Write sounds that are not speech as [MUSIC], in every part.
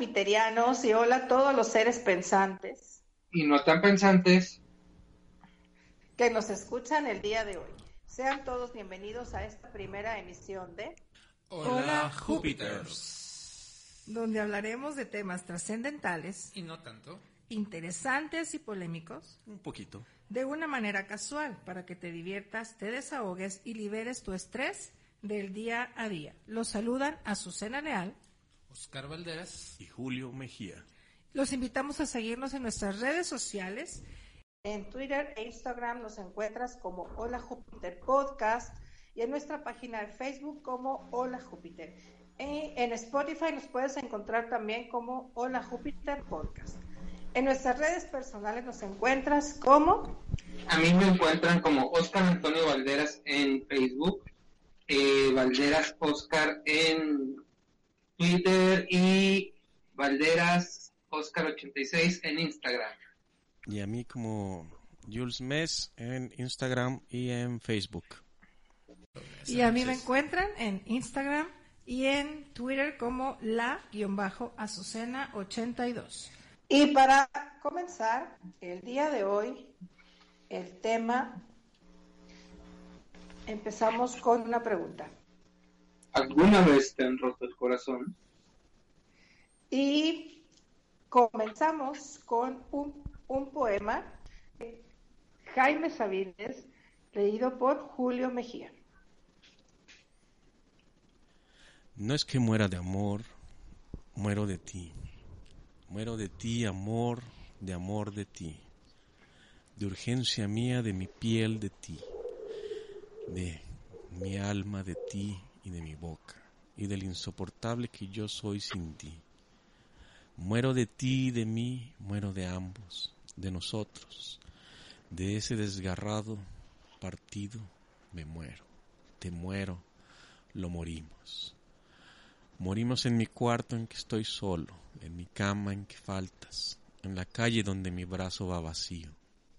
Jupiterianos y hola a todos los seres pensantes y no tan pensantes que nos escuchan el día de hoy. Sean todos bienvenidos a esta primera emisión de Hola, Júpiters. donde hablaremos de temas trascendentales, Y no tanto. interesantes y polémicos Un poquito. de una manera casual para que te diviertas, te desahogues y liberes tu estrés del día a día. Los saludan Azucena Leal. Oscar Valderas. y Julio Mejía. Los invitamos a seguirnos en nuestras redes sociales. En Twitter e Instagram nos encuentras como Hola Júpiter Podcast y en nuestra página de Facebook como Hola Júpiter. En Spotify nos puedes encontrar también como Hola Júpiter Podcast. En nuestras redes personales nos encuentras como a mí me encuentran como Oscar Antonio Valderas en Facebook, eh, Valderas Oscar en Twitter y Valderas Oscar 86 en Instagram. Y a mí como Jules Mes en Instagram y en Facebook. y a mí me encuentran en Instagram y en Twitter como la-azucena82. Y para comenzar el día de hoy, el tema, empezamos con una pregunta. ¿Alguna vez te han roto el corazón? Y comenzamos con un, un poema de Jaime Sabines, leído por Julio Mejía. No es que muera de amor, muero de ti. Muero de ti, amor, de amor de ti. De urgencia mía, de mi piel de ti. De mi alma de ti y de mi boca. Y del insoportable que yo soy sin ti. Muero de ti y de mí, muero de ambos, de nosotros. De ese desgarrado partido me muero. Te muero, lo morimos. Morimos en mi cuarto en que estoy solo, en mi cama en que faltas, en la calle donde mi brazo va vacío,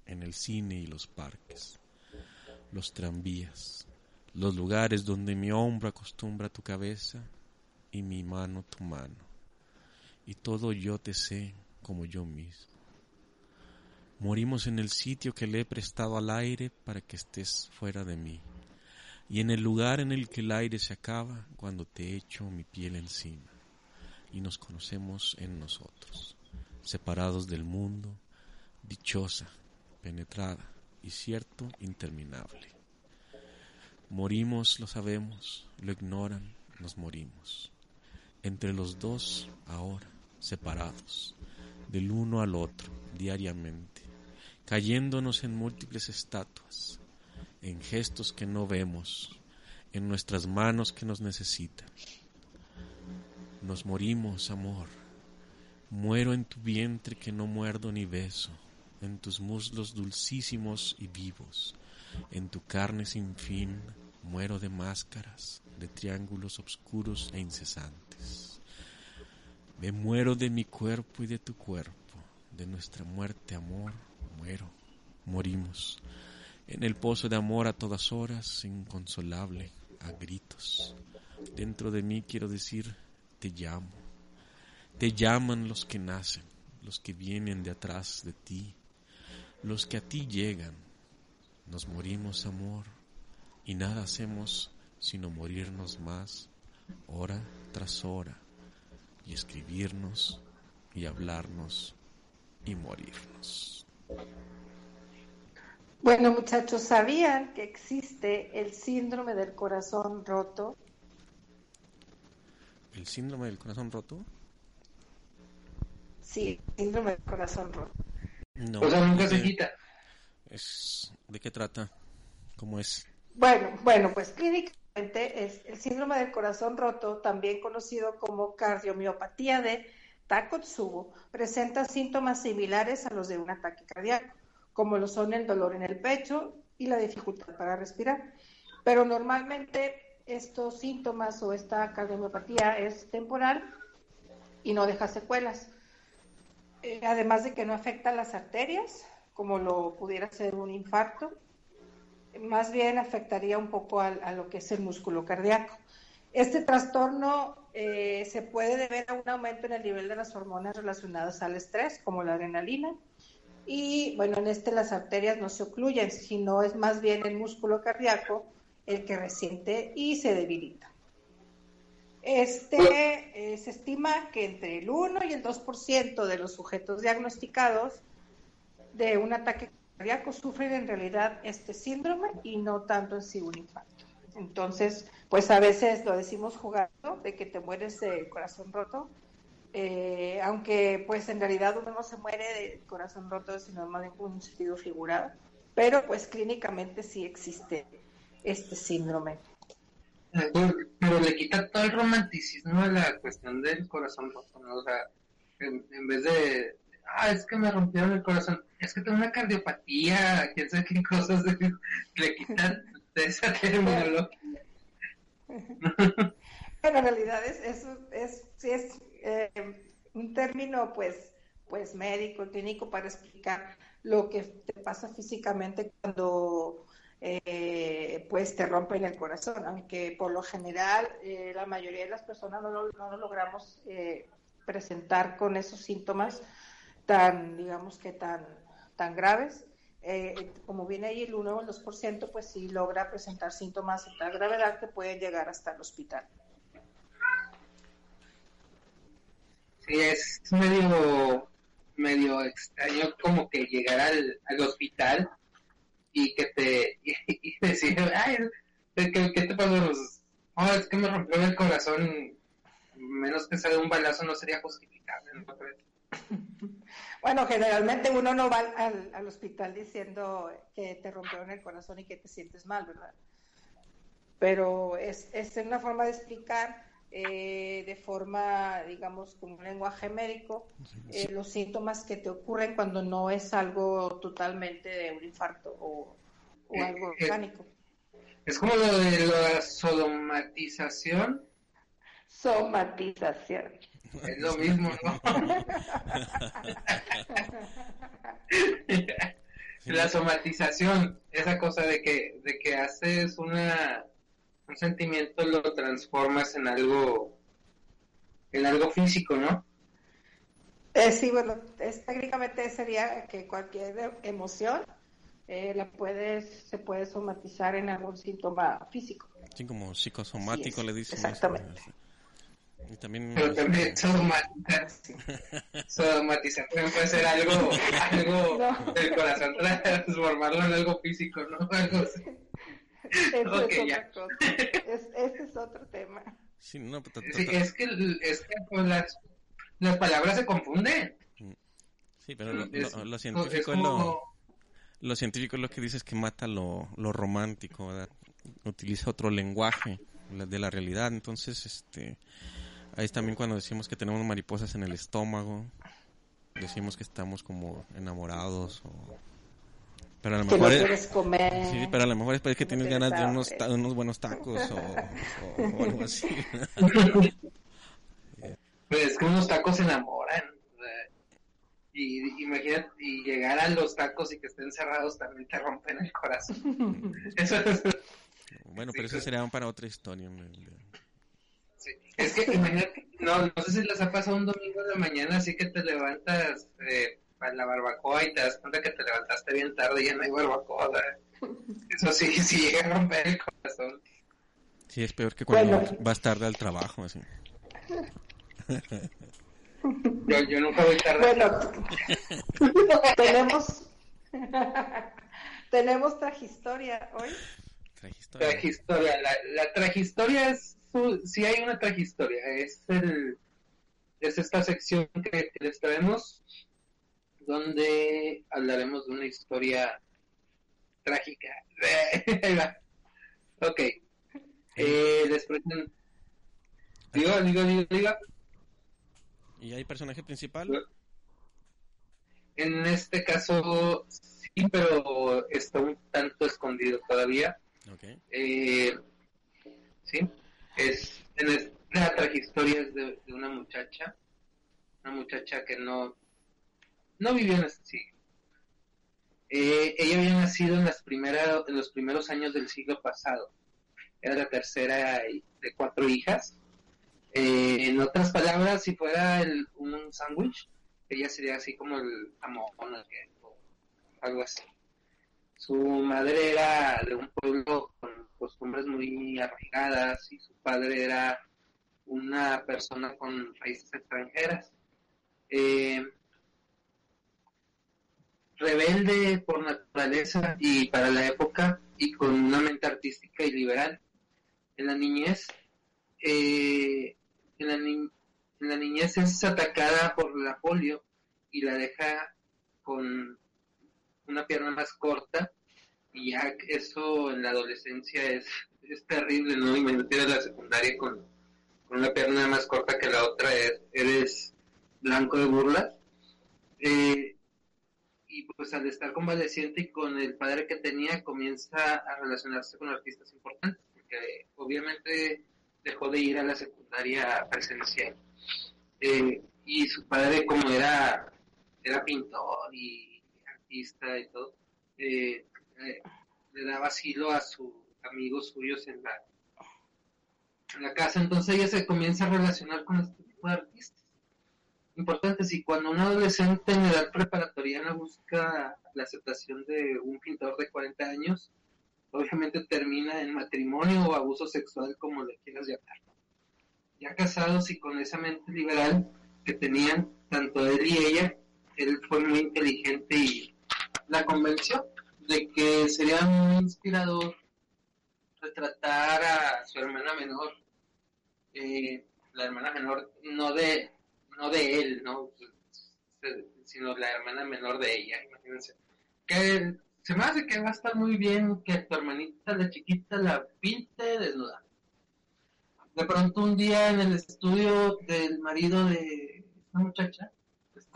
en el cine y los parques, los tranvías, los lugares donde mi hombro acostumbra tu cabeza y mi mano tu mano, y todo yo te sé como yo mismo. Morimos en el sitio que le he prestado al aire para que estés fuera de mí y en el lugar en el que el aire se acaba cuando te echo mi piel encima y nos conocemos en nosotros, separados del mundo, dichosa, penetrada y cierto interminable. Morimos, lo sabemos, lo ignoran, nos morimos. Entre los dos, ahora, separados, del uno al otro, diariamente, cayéndonos en múltiples estatuas, en gestos que no vemos, en nuestras manos que nos necesitan. Nos morimos, amor. Muero en tu vientre que no muerdo ni beso, en tus muslos dulcísimos y vivos, en tu carne sin fin, muero de máscaras, de triángulos oscuros e incesantes. Me muero de mi cuerpo y de tu cuerpo, de nuestra muerte, amor, muero, morimos en el pozo de amor a todas horas, inconsolable, a gritos. Dentro de mí quiero decir, te llamo. Te llaman los que nacen, los que vienen de atrás de ti, los que a ti llegan. Nos morimos, amor, y nada hacemos sino morirnos más, hora tras hora, y escribirnos, y hablarnos, y morirnos. Bueno, muchachos, ¿sabían que existe el síndrome del corazón roto? ¿El síndrome del corazón roto? Sí, síndrome del corazón roto. No. O sea, nunca se quita. es- ¿De qué trata? ¿Cómo es? Bueno, bueno, pues clínicamente es el síndrome del corazón roto, también conocido como cardiomiopatía de Takotsubo, presenta síntomas similares a los de un ataque cardíaco, como lo son el dolor en el pecho y la dificultad para respirar. Pero normalmente estos síntomas o esta cardiomiopatía es temporal y no deja secuelas. Eh, además de que no afecta las arterias, como lo pudiera ser un infarto, más bien afectaría un poco a, lo que es el músculo cardíaco. Este trastorno eh, se puede deber a un aumento en el nivel de las hormonas relacionadas al estrés, como la adrenalina, y bueno, en este las arterias no se ocluyen, sino es más bien el músculo cardíaco el que resiente y se debilita. Este, eh, se estima que entre el 1 y el 2% de los sujetos diagnosticados de un ataque cardíaco sufren en realidad este síndrome y no tanto en sí un infarto. Entonces, pues a veces lo decimos jugando de que te mueres de corazón roto, eh, aunque pues en realidad uno no se muere de corazón roto, sino más en un sentido figurado, pero pues clínicamente sí existe este síndrome. Pero le quita todo el romanticismo a la cuestión del corazón roto, ¿no? O sea, en vez de ah, es que me rompieron el corazón, es que tengo una cardiopatía, quién sabe qué cosas le quitan de esa terminología. [LAUGHS] bueno, en realidad es, es, es, eh, un término pues, pues médico, clínico para explicar lo que te pasa físicamente cuando eh, pues te rompen el corazón, aunque por lo general eh, la mayoría de las personas no lo, no lo logramos presentar con esos síntomas tan, digamos que tan, tan graves. Eh, como viene ahí el 1 o el 2%, pues sí logra presentar síntomas de tal gravedad que pueden llegar hasta el hospital. Sí, es medio, medio extraño como que llegar al, al hospital y que te [LAUGHS] y, decir, ay, ¿qué, ¿qué, te pasó? Oh, es que me rompió el corazón, menos que sea de un balazo no sería justificable. ¿no? [LAUGHS] Bueno, generalmente uno no va al, hospital diciendo que te rompieron el corazón y que te sientes mal, ¿verdad? Pero es, es una forma de explicar eh, de forma, digamos, como un lenguaje médico, eh, los síntomas que te ocurren cuando no es algo totalmente de un infarto o, o algo orgánico. Es como lo de la somatización. Somatización. Es lo mismo, ¿no? [LAUGHS] la somatización, esa cosa de que, de que haces una, un sentimiento, lo transformas en algo, en algo físico, ¿no? Eh, sí, bueno, técnicamente sería que cualquier emoción eh, la puedes, se puede somatizar en algún síntoma físico. Sí, como psicosomático le dicen. Exactamente. Y también, Pero también [LAUGHS] somatización puede ser algo, [LAUGHS] algo del corazón, transformarlo en algo físico, ¿no? [LAUGHS] Algo así. Eso es otra cosa. ese es otro tema. Sí, no, sí, es que, es que pues, las, las palabras se confunden. Sí, pero lo, lo, científico es, lo, lo científico es lo que dice es que mata lo, lo romántico, ¿verdad? Utiliza otro lenguaje de la realidad, entonces, este Ahí es también cuando decimos que tenemos mariposas en el estómago, decimos que estamos como enamorados o... Pero a lo mejor es, comer, sí, pero a lo mejor es que tienes ganas de unos, unos buenos tacos o, o, algo así. [LAUGHS] pues es que unos tacos enamoran. Y imagínate, y llegar a los tacos y que estén cerrados también te rompen el corazón. [LAUGHS] eso es... Bueno, pero eso sería para otra historia. Es que imagínate, no, no sé si les ha pasado un domingo de mañana, así que te levantas eh, para la barbacoa y te das cuenta que te levantaste bien tarde y ya no hay barbacoa. Eso sí, [LAUGHS] sí llega a romper el corazón. Sí, es peor que cuando vas tarde al trabajo, así. Yo, yo nunca voy tarde. Bueno, [LAUGHS] tenemos tenemos tragistoria hoy. Tragistoria. Tragistoria. La, la tragistoria es si hay una tragistoria. Es, el, es esta sección que, les traemos donde hablaremos de una historia trágica. [LAUGHS] Ok. Eh, les presento... Diga, diga, diga, diga. ¿Y hay personaje principal? En este caso, sí, pero está un tanto escondido todavía. Ok. Eh, sí, es en es- la tragihistoria es de, de una muchacha, una muchacha que no, no vivió en este siglo. Eh, ella había nacido en las primeras, en los primeros años del siglo pasado. Era la tercera de cuatro hijas. Eh, en otras palabras, si fuera el- un sándwich, ella sería así como el jamón o algo así. Su madre era de un pueblo con costumbres muy arraigadas y su padre era una persona con raíces extranjeras. Eh, rebelde por naturaleza y para la época y con una mente artística y liberal. En la niñez, eh, en, la ni- en la niñez es atacada por la polio y la deja con una pierna más corta y ya eso en la adolescencia es, es terrible, ¿no? Imagínate a la secundaria con, con una pierna más corta que la otra, es- eres blanco de burlas. Eh, y pues al estar convaleciente y con el padre que tenía comienza a relacionarse con artistas importantes, porque obviamente dejó de ir a la secundaria presencial. Eh, y su padre como era, era pintor y artista y todo, eh, eh, le daba asilo a sus amigos suyos en la, en la casa, entonces ella se comienza a relacionar con este tipo de artistas importantes y cuando un adolescente en edad preparatoriana busca la aceptación de un pintor de 40 años, obviamente termina en matrimonio o abuso sexual, como le quieras llamar. Ya casados y con esa mente liberal que tenían tanto él y ella, él fue muy inteligente y la convenció de que sería muy inspirador retratar a su hermana menor, eh, la hermana menor no de no de él, no, sino la hermana menor de ella, imagínense. Que se me hace que va a estar muy bien que tu hermanita de chiquita la pinte desnuda. De pronto un día en el estudio del marido de esta muchacha,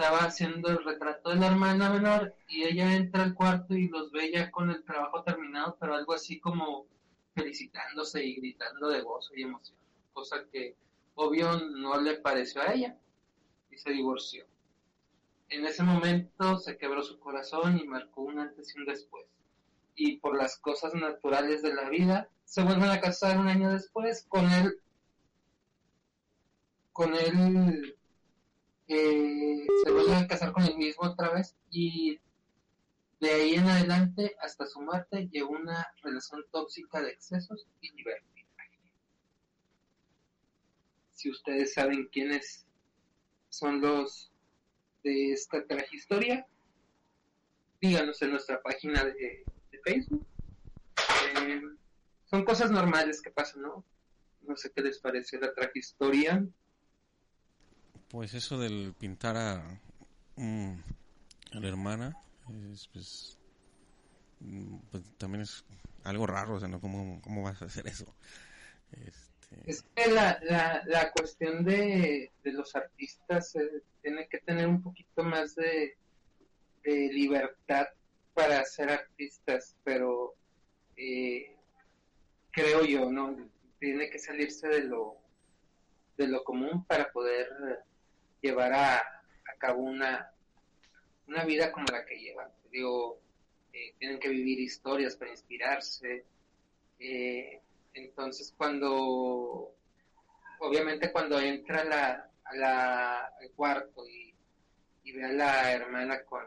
estaba haciendo el retrato de la hermana menor y ella entra al cuarto y los ve ya con el trabajo terminado, pero algo así como felicitándose y gritando de gozo y emoción, cosa que obvio no le pareció a ella y se divorció. En ese momento se quebró su corazón y marcó un antes y un después. Y por las cosas naturales de la vida, se vuelven a casar un año después con él, con él, se vuelven a casar con él mismo otra vez y de ahí en adelante hasta su muerte llevó una relación tóxica de excesos y libertinaje. Si ustedes saben quiénes son los de esta tragihistoria, díganos en nuestra página de, Facebook. Eh, son cosas normales que pasan, ¿no? No sé qué les parece la tragihistoria. Pues eso del pintar a, mm, la hermana, es, pues, mm, pues, también es algo raro, o sea, ¿no? ¿Cómo, cómo vas a hacer eso? Este, Es que la, la, la cuestión de, de los artistas eh, tiene que tener un poquito más de, de libertad para ser artistas, pero eh, creo yo, ¿no? Tiene que salirse de lo, de lo común para poder llevar a, cabo una, una vida como la que llevan. Digo, eh, tienen que vivir historias para inspirarse. Eh, entonces cuando, obviamente cuando entra la, la, al cuarto y, ve a la hermana con,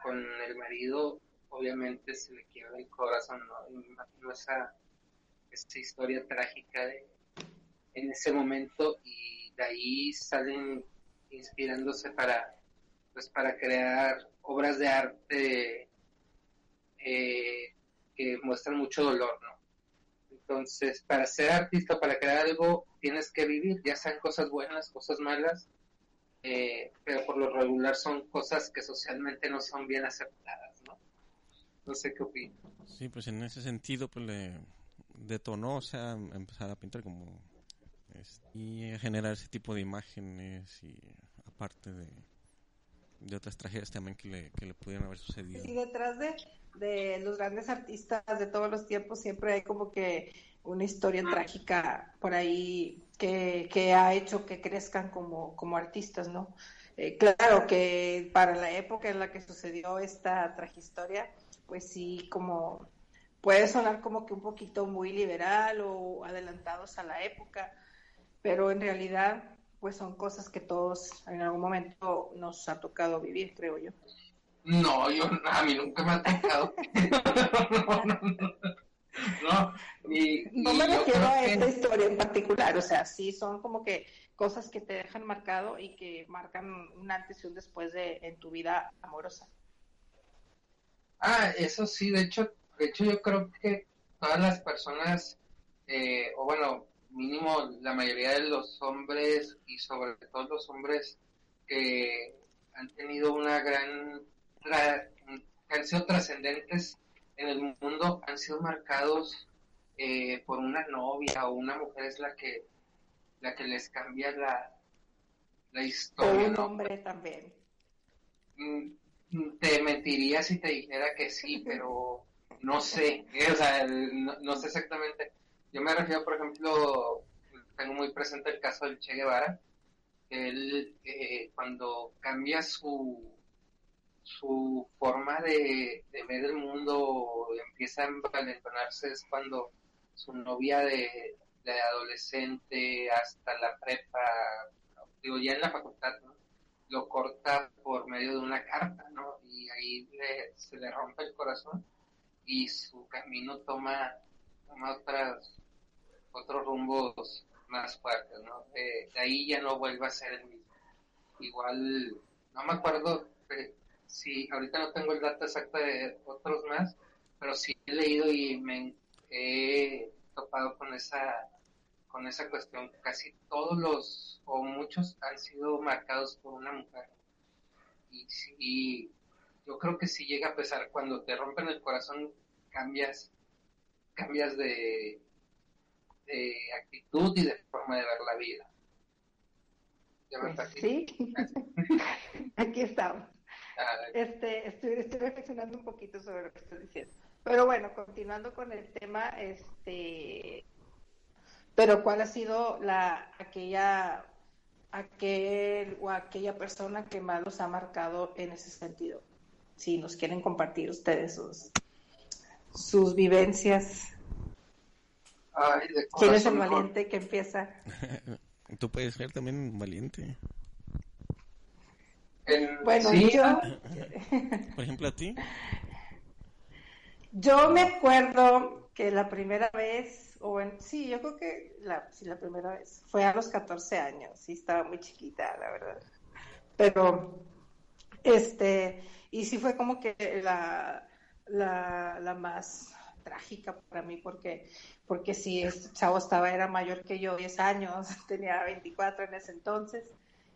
con el marido, obviamente se le quiebra el corazón, ¿no? Me imagino esa, esa historia trágica de, en ese momento y de ahí salen inspirándose para, pues para crear obras de arte eh, que muestran mucho dolor, ¿no? Entonces, para ser artista, para crear algo, tienes que vivir, ya sean cosas buenas, cosas malas, eh, pero por lo regular son cosas que socialmente no son bien aceptadas, ¿no? No sé qué opinas. sí, pues en ese sentido, pues le, detonó, o sea, empezar a pintar como y generar ese tipo de imágenes y aparte de, de otras tragedias también que le, que le pudieran haber sucedido. Y detrás de, de los grandes artistas de todos los tiempos siempre hay como que una historia trágica por ahí que, que ha hecho que crezcan como, como artistas, ¿no? Eh, claro que para la época en la que sucedió esta tragistoria, pues sí, como puede sonar como que un poquito muy liberal o adelantados a la época, pero en realidad pues son cosas que todos en algún momento nos ha tocado vivir, creo yo. No, yo a mí nunca me ha tocado. [LAUGHS] no, no, no, no me refiero a esta historia en particular, o sea, sí son como que cosas que te dejan marcado y que marcan un antes y un después de en tu vida amorosa. Ah, eso sí, de hecho, de hecho yo creo que todas las personas, eh, o bueno, mínimo la mayoría de los hombres y sobre todo los hombres que han tenido una gran, que han sido trascendentes en el mundo, han sido marcados eh, por una novia o una mujer es la que la que les cambia la, la historia. O un hombre también. Mm, te mentiría si te dijera que sí, pero no sé, eh, o sea, no, sé exactamente. Yo me refiero, por ejemplo, tengo muy presente el caso del Che Guevara, que él eh, cuando cambia su su forma de, ver el mundo empieza a envalentonarse es cuando su novia de, de adolescente hasta la prepa, digo ya en la facultad, lo corta por medio de una carta, ¿no? Y ahí se le rompe el corazón y su camino toma, toma otras, otros rumbos más fuertes, ¿no? de ahí ya no vuelve a ser el mismo. Igual, no me acuerdo si ahorita no tengo el dato exacto de otros más, pero sí he leído y me he topado con esa con esa cuestión. Casi todos los, o muchos, han sido marcados por una mujer. Y, yo creo que si llega a pesar, cuando te rompen el corazón, cambias, cambias de, de actitud y de forma de ver la vida. Pues sí, [LAUGHS] aquí estamos. Ah, este, estoy, estoy reflexionando un poquito sobre lo que estoy diciendo. Pero bueno, continuando con el tema, este, pero ¿cuál ha sido la aquella aquel o aquella persona que más los ha marcado en ese sentido? Si nos quieren compartir ustedes sus sus vivencias. ¿Quién es el valiente que empieza? [LAUGHS] Tú puedes ser también valiente. bueno, yo... [LAUGHS] Por ejemplo, a ti. Yo me acuerdo que la primera vez o sí, yo creo que la, sí, la primera vez fue a los 14 años, sí, estaba muy chiquita, la verdad. Pero, este, y sí fue como que la, la, la más trágica para mí, porque, porque sí, chavo estaba, era mayor que yo, 10 años, [LAUGHS] tenía 24 en ese entonces,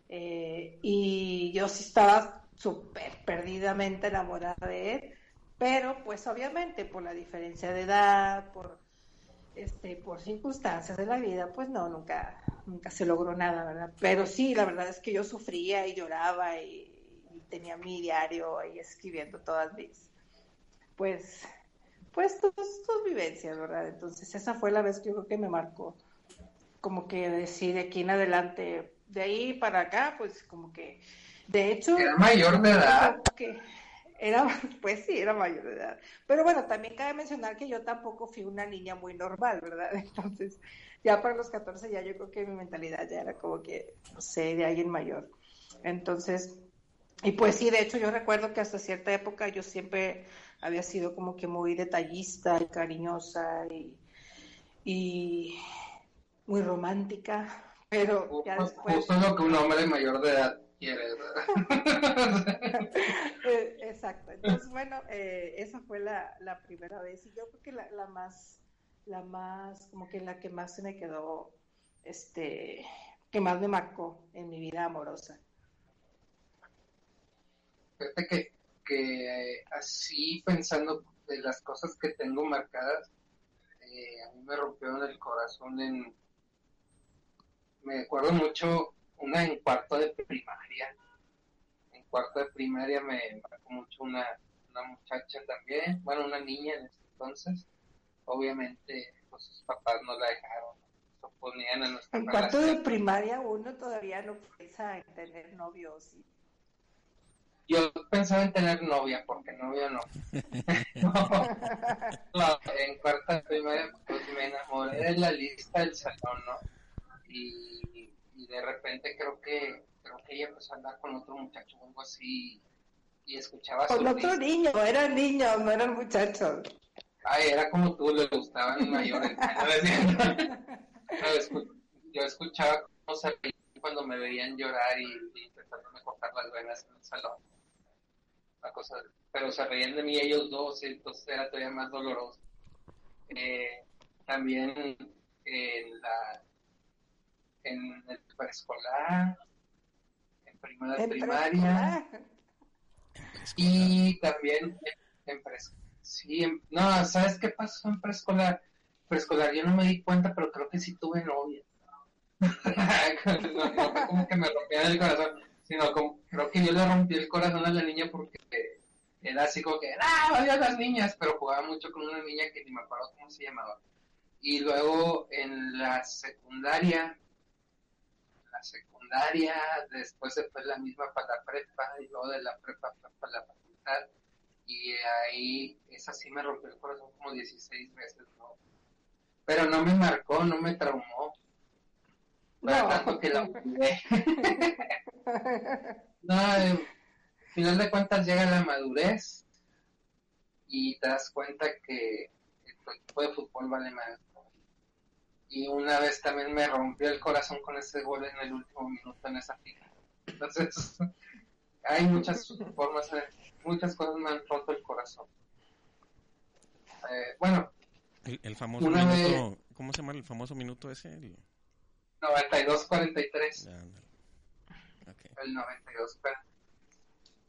eh, y yo sí estaba súper perdidamente enamorada de él, pero pues obviamente por la diferencia de edad, por este, por circunstancias de la vida, pues no, nunca, nunca se logró nada, ¿verdad? Pero sí, la verdad es que yo sufría y lloraba y, tenía mi diario ahí escribiendo todas mis, pues, pues todas tus vivencias, ¿verdad? Entonces esa fue la vez que yo creo que me marcó, como que decir de aquí en adelante, de ahí para acá, pues como que, de hecho... Era mayor de edad. Que, era, [LAUGHS] pues sí, era mayor de edad. Pero bueno, también cabe mencionar que yo tampoco fui una niña muy normal, ¿verdad? [LAUGHS] Entonces, ya para los 14 ya yo creo que mi mentalidad ya era como que, no sé, de alguien mayor. Entonces, y pues sí, de hecho yo recuerdo que hasta cierta época yo siempre había sido como que muy detallista y cariñosa y, y muy romántica, pero ya después... Justo lo que un hombre mayor de edad [LAUGHS] Eh, exacto. Entonces, bueno, eh, esa fue la, la, primera vez y yo creo que la, la, más, la más, como que la que más se me quedó, este, que más me marcó en mi vida amorosa. Fíjate que, que así pensando de las cosas que tengo marcadas, eh, a mí me rompieron el corazón en... Me acuerdo mucho una en cuarto de primaria. En cuarto de primaria me marcó mucho una, una muchacha también, bueno, una niña en ese entonces. Obviamente, pues sus papás no la dejaron, se oponían a nuestra En cuarto de primaria uno todavía no piensa en tener novios. y- Yo pensaba en tener novia, porque novio no. [LAUGHS] no, no, en cuarta de primaria pues me enamoré de la lista del salón, ¿no? Y, y de repente creo que creo que ella empezó a andar con otro muchacho o algo así y escuchaba su Con otro lista. niño, eran niños, no eran muchachos. Ay, era como tú, le gustaban mayores. [LAUGHS] Yo escuchaba cómo se cuando me veían llorar y, y intentándome cortar las venas en el salón. Una cosa, pero se reían de mí ellos dos, y entonces era todavía más doloroso. Eh, también en la en el preescolar, en primera En primaria. preescolar. Y también en, en pres- sí, en- no, ¿sabes qué pasó en preescolar? Preescolar yo no me di cuenta, pero creo que sí tuve novia. [LAUGHS] no, no fue como que me rompían el corazón, sino como, creo que yo le rompí el corazón a la niña porque era así como que, ah, odio a las niñas, pero jugaba mucho con una niña que ni me acuerdo cómo se llamaba. Y luego en la secundaria, en la secundaria, después se fue la misma para la prepa, y luego de la prepa para la facultad, y ahí, esa sí me rompió el corazón como 16 veces, ¿no? Pero no me marcó, no me traumó. Para No. tanto que la. [LAUGHS] [LAUGHS] No, eh, al final de cuentas llega la madurez y te das cuenta que tu equipo de fútbol vale más. Y una vez también me rompió el corazón con ese gol en el último minuto en esa final. Entonces, [LAUGHS] hay muchas formas, eh, muchas cosas me han roto el corazón. Eh, bueno, El, el famoso minuto, ¿cómo se llama el famoso minuto ese? El- 92-43. Ya, ándale. Ok. el 92, pero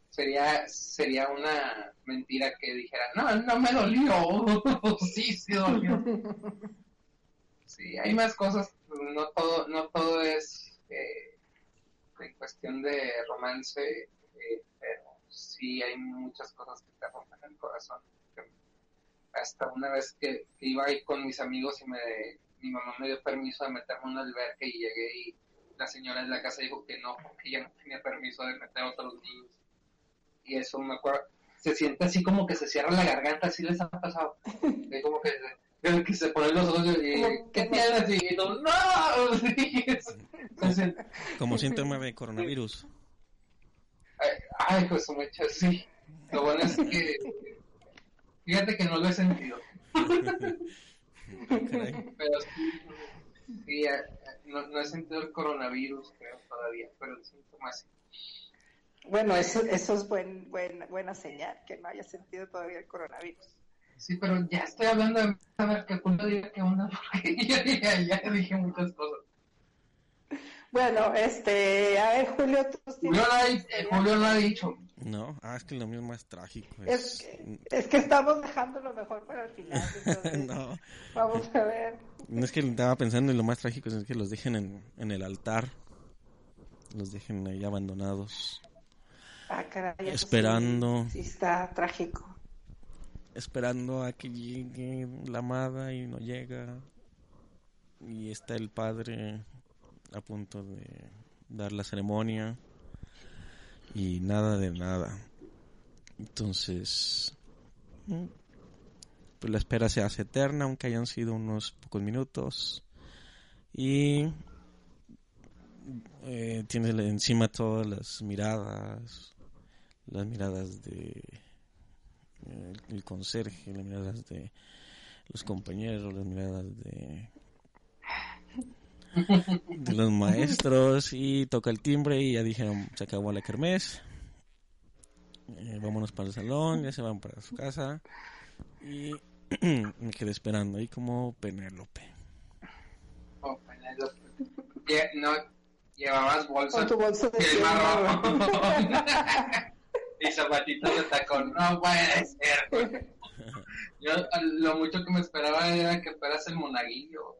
sería sería una mentira que dijera, no, no me dolió, [LAUGHS] sí, sí dolió. Sí, hay más cosas, no todo, no todo es eh, en cuestión de romance, eh, pero sí hay muchas cosas que te rompen el corazón. Hasta una vez que, que iba ahí con mis amigos y me, mi mamá me dio permiso de meterme en una alberca y llegué y la señora de la casa dijo que no, porque ella no tenía permiso de meter a otros niños. Y eso me acuerdo, se siente así como que se cierra la garganta, así les ha pasado. [LAUGHS] Es como que, se- que se ponen los ojos y, Como ¿qué que- tienes? Y ¡no! [LAUGHS] Sí, es- se siente- Como síntoma de coronavirus. Ay, ay, pues mucho, sí. Lo bueno es que, fíjate que no lo he sentido, [LAUGHS] pero sí, sí, eh, no, no he sentido el coronavirus, creo, todavía, pero el síntoma sí. Bueno, eso, eso es buen, buen, buena señal, que no haya sentido todavía el coronavirus. Sí, pero ya estoy hablando de a ver que diga qué onda, porque yo ya, ya dije muchas cosas. Bueno, este, a ver, Julio, tú Julio no ha, eh, Julio no ha dicho. No, ah, es que lo mío es más trágico. Es, Es, que- es que estamos dejando lo mejor para el final. [LAUGHS] entonces, no, Vamos a ver. no es que estaba pensando en lo más trágico, es que los dejen en, en el altar. Los dejen ahí abandonados. Ah, caray, eso sí- Esperando. Sí, está trágico. esperando a que llegue la amada y no llega. Y está el padre a punto de dar la ceremonia y nada de nada. Entonces, mm, pues la espera se hace eterna, aunque hayan sido unos pocos minutos. Y eh, tiene encima todas las miradas, las miradas de el, el conserje, las miradas de los compañeros, las miradas de de los maestros y toca el timbre y ya dijeron se acabó la kermés Eh, vámonos para el salón ya se van para su casa y [CLEARS THROAT] me quedé esperando ahí como Penélope Oh, Penélope. No, llevabas bolsa tu de y el marrón. y zapatitos de tacón. No puede ser. [LAUGHS] Yo lo mucho que me esperaba era que fueras el monaguillo.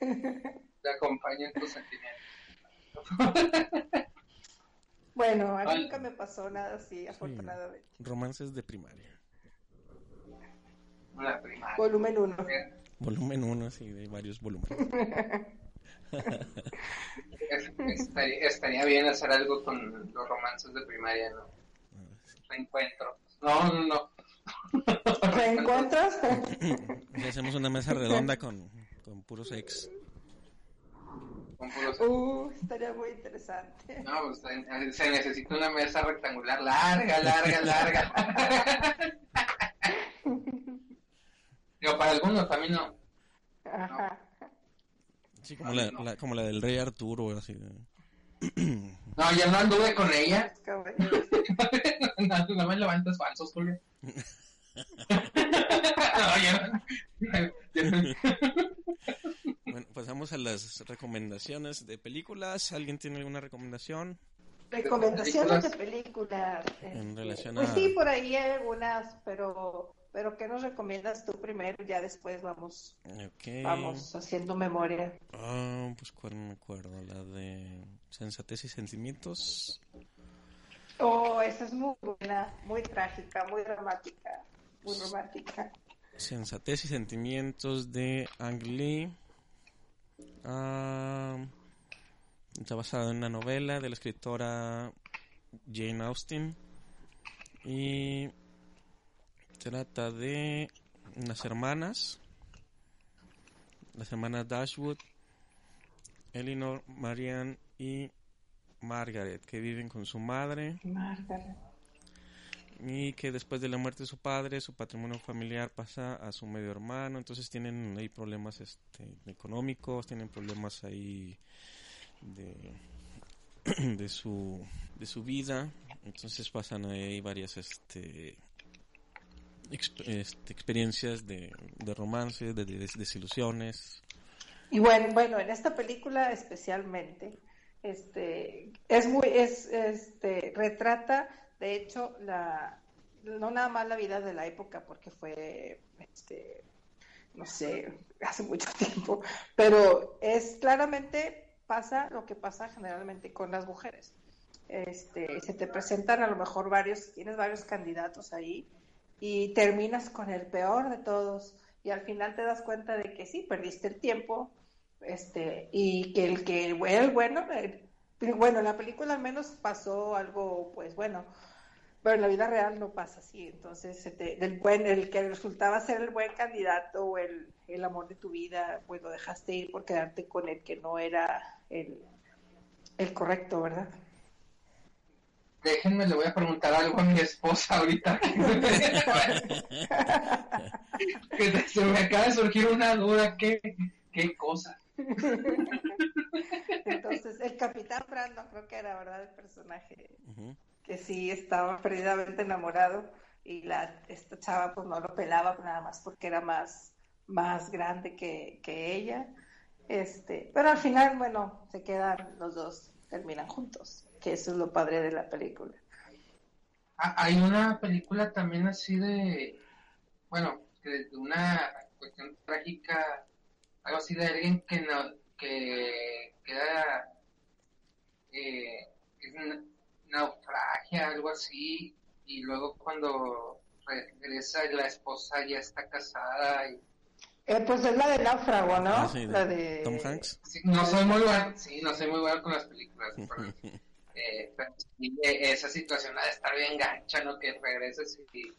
Te acompaño en tus sentimientos. bueno, a mí nunca me pasó nada así, afortunadamente. Romances de primaria. La primaria. Volumen 1. Volumen 1, sí, de varios volúmenes. estaría, estaría, bien hacer algo con los romances de primaria, ¿no? Reencuentro. No, no, no. ¿Reencuentros? [LAUGHS] Hacemos una mesa redonda con, con puros ex. Con puros Uh, estaría muy interesante. No, pues, se necesita una mesa rectangular larga, larga, larga. [LAUGHS] Digo, para algunos también no. Ajá. Sí, como la, la- como la del rey Arturo, así. de- [CLEARS THROAT] No, yo no anduve con ella. Caballeros. [LAUGHS] no, no me levantes falsos, Julio. [LAUGHS] Bueno, pasamos a las recomendaciones de películas. ¿Alguien tiene alguna recomendación? Recomendaciones de películas. En Este, Pues sí, por ahí hay algunas, pero pero ¿qué nos recomiendas tú primero? Ya después vamos vamos haciendo memoria. Ah, pues cuál me acuerdo. La de Sensatez y Sentimientos. Oh, esa es muy buena, muy trágica, muy dramática, muy romántica. Sensatez y Sentimientos de Ang Lee. Ah, está basada en una novela de la escritora Jane Austen. Y trata de unas hermanas. Las hermanas Dashwood, Eleanor, Marianne y Margaret, que viven con su madre Margaret. Y que después de la muerte de su padre, su patrimonio familiar pasa a su medio hermano, entonces tienen ahí problemas este, económicos, tienen problemas ahí de, [CLEARS THROAT] su de su vida, entonces pasan ahí varias este, este, experiencias de, de romance, de, de desilusiones. Y bueno, bueno, en esta película especialmente, este, es muy, es, este, retrata, de hecho, la, no nada más la vida de la época, porque fue, este, no sé, [LAUGHS] hace mucho tiempo, pero es claramente pasa lo que pasa generalmente con las mujeres. Este, se te presentan a lo mejor varios, tienes varios candidatos ahí y terminas con el peor de todos y al final te das cuenta de que sí, perdiste el tiempo, este, y que el que era el bueno, eh, bueno, en la película al menos pasó algo, pues bueno, pero en la vida real no pasa así, entonces te- el, buen, el que resultaba ser el buen candidato o el, el amor de tu vida, pues lo dejaste ir por quedarte con el que no era el, el correcto, ¿verdad? Déjenme, le voy a preguntar algo a mi esposa ahorita. [LAUGHS] que se me acaba de surgir una duda. ¿Qué, qué cosa? Entonces, el capitán Brandon creo que era, ¿verdad? El personaje. Que sí estaba perdidamente enamorado y la esta chava pues no lo pelaba nada más porque era más más grande que, que ella. Este pero al final bueno se quedan los dos terminan juntos que eso es lo padre de la película. Ah, Hay una película también así de, bueno, de una cuestión trágica, algo así de alguien que no, que queda, eh, naufragia, algo así, y luego cuando regresa la esposa ya está casada y Eh, pues es la de náufrago no Ah, sí, de la de Tom Hanks. Sí, no soy muy bueno, sí, no soy muy bueno con las películas, [LAUGHS] pero, eh, pero sí, eh, esa situación de estar bien gancha, ¿no? Que regreses y,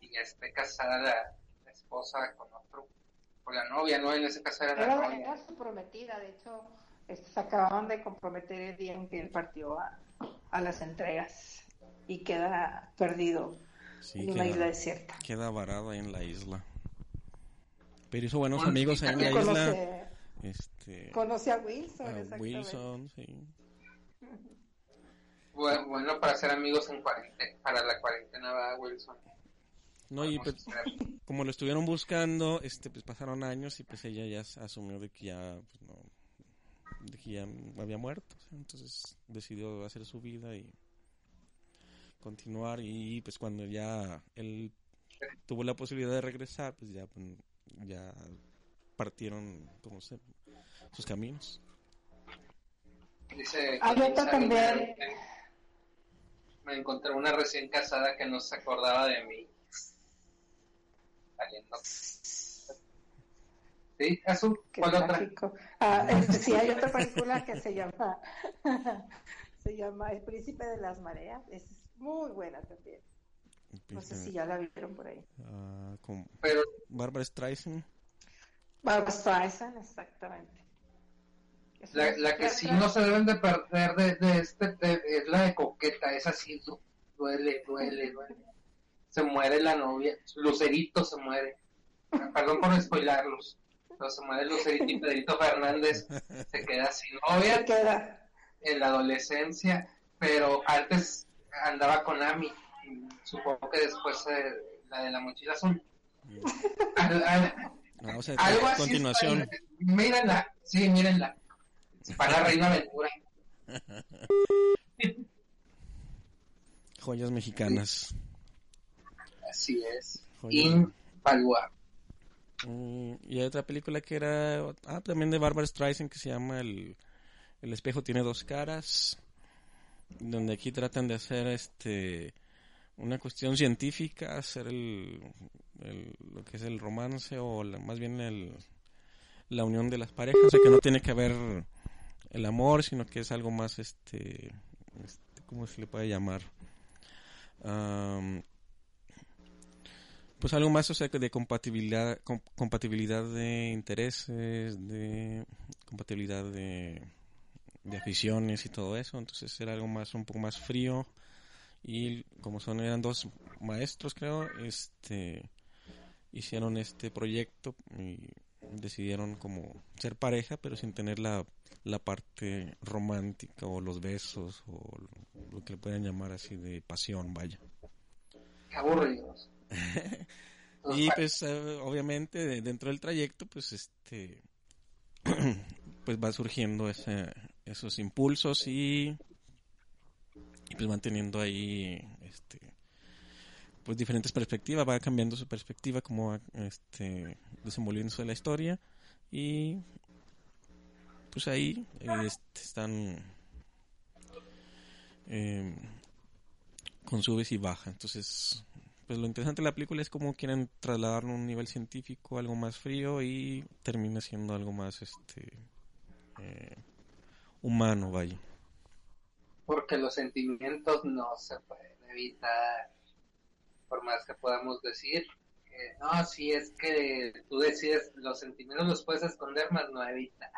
y ya esté casada la, la esposa con otro, con la novia, ¿no? En ese caso era la novia. era su prometida de hecho este, se acababan de comprometer el día en que él partió a, a las entregas y queda perdido Sí, en una queda- isla desierta queda varado ahí en la isla. Pero hizo buenos Bueno, amigos ahí en la [LAUGHS] Que isla. conoce, Este, conoce a Wilson, a exactamente. Wilson, sí. Bueno, bueno para ser amigos en cuarentena, para la cuarentena, ¿verdad, Wilson? No, y Vamos pues, a hacer- como lo estuvieron buscando, este, pues pasaron años y pues ella ya asumió de que ya, pues, no, de que ya había muerto. Entonces decidió hacer su vida y continuar y pues cuando ya él tuvo la posibilidad de regresar, pues ya, pues, ya partieron, como sé, sus caminos. Dice. Camisa también. Me encontré una recién casada que no se acordaba de mí. Saliendo. ¿Sí? ¿Azul? Qué ¿Cuál otra? Ah, eh, [LAUGHS] sí, hay otra película que se llama [LAUGHS] se llama El Príncipe de las Mareas. Es muy buena también. No sé si ya la vieron por ahí. Ah, con Pero Barbara Streisand. Barbara Streisand, exactamente. Es la, la que sí no se deben de perder de, de este de- es la de Coqueta. Esa sí du- duele, duele, duele. Se muere la novia. Lucerito se muere. Perdón por spoilarlos. Se muere Lucerito y Pedrito Fernández se queda sin novia. Queda. en la adolescencia, pero antes andaba con Ami. y Supongo que después eh, la de la mochila azul. Al- al- o sea, algo así. continuación. está- Mírenla, sí, mírenla. Para Reina Aventura. [LAUGHS] Joyas mexicanas. Así es. Joyas. Invaluable. Mm, y hay otra película que era ah, también de Barbara Streisand que se llama el, el espejo tiene dos caras donde aquí tratan de hacer este una cuestión científica hacer el, lo que es el romance o la- más bien el, la unión de las parejas o sea que no tiene que haber el amor sino que es algo más este, este cómo se le puede llamar Am, pues algo más o sea de compatibilidad com- compatibilidad de intereses de compatibilidad de, aficiones y todo eso. Entonces era algo más un poco más frío. Y como son eran dos maestros creo este hicieron este proyecto y decidieron como ser pareja pero sin tener la, la parte romántica o los besos o lo que le puedan llamar así de pasión vaya. [LAUGHS] y pues eh, obviamente de- dentro del trayecto pues este [CLEARS THROAT] pues va surgiendo ese, esos impulsos y, pues van teniendo ahí este pues diferentes perspectivas va cambiando su perspectiva como va este desenvolviéndose la historia y pues ahí este, están eh, con subes y bajas. Entonces pues lo interesante de la película es cómo quieren trasladarlo a un nivel científico, algo más frío y termina siendo algo más este eh, humano, vaya. Porque los sentimientos no se pueden evitar. Por más que podamos decir. que, no, si es que tú decides, los sentimientos los puedes esconder, más no evitar.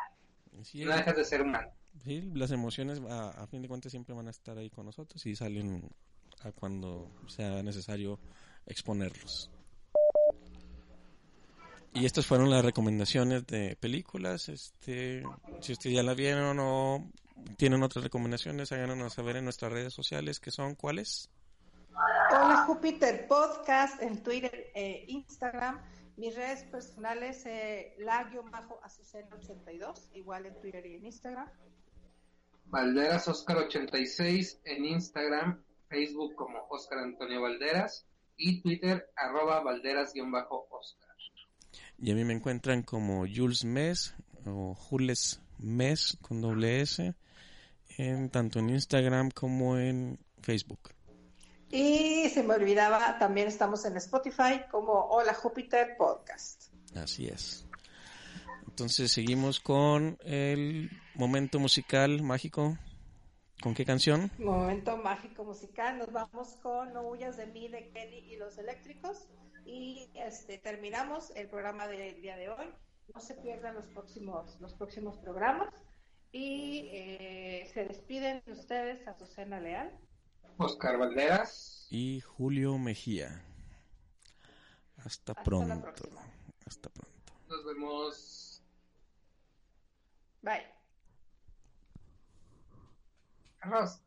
Sí, No dejas de ser humano. sí, las emociones a, a fin de cuentas siempre van a estar ahí con nosotros y salen a cuando sea necesario exponerlos. Y estas fueron las recomendaciones de películas. Este, si ustedes ya la vieron o tienen otras recomendaciones, háganos saber en nuestras redes sociales, que son cuáles. Hola Júpiter Podcast en Twitter e Instagram. Mis redes personales, eh, la-azucena82, igual en Twitter y en Instagram. Valderas Oscar 86 en Instagram, Facebook como Oscar Antonio Valderas y Twitter arroba Valderas-Oscar. Y a mí me encuentran como Jules Mes o Jules Mes con doble S, en, tanto en Instagram como en Facebook. Y se me olvidaba, también estamos en Spotify como Hola Júpiter Podcast. Así es. Entonces seguimos con el momento musical mágico. ¿Con qué canción? Momento mágico musical, nos vamos con No huyas de mí de Kenny y los eléctricos y este terminamos el programa del día de hoy. No se pierdan los próximos los próximos programas y eh, se despiden de ustedes Azucena Leal. Oscar Valderas. Y Julio Mejía. Hasta, Hasta la pronto. próxima. Hasta pronto. Nos vemos. Bye. Arroz.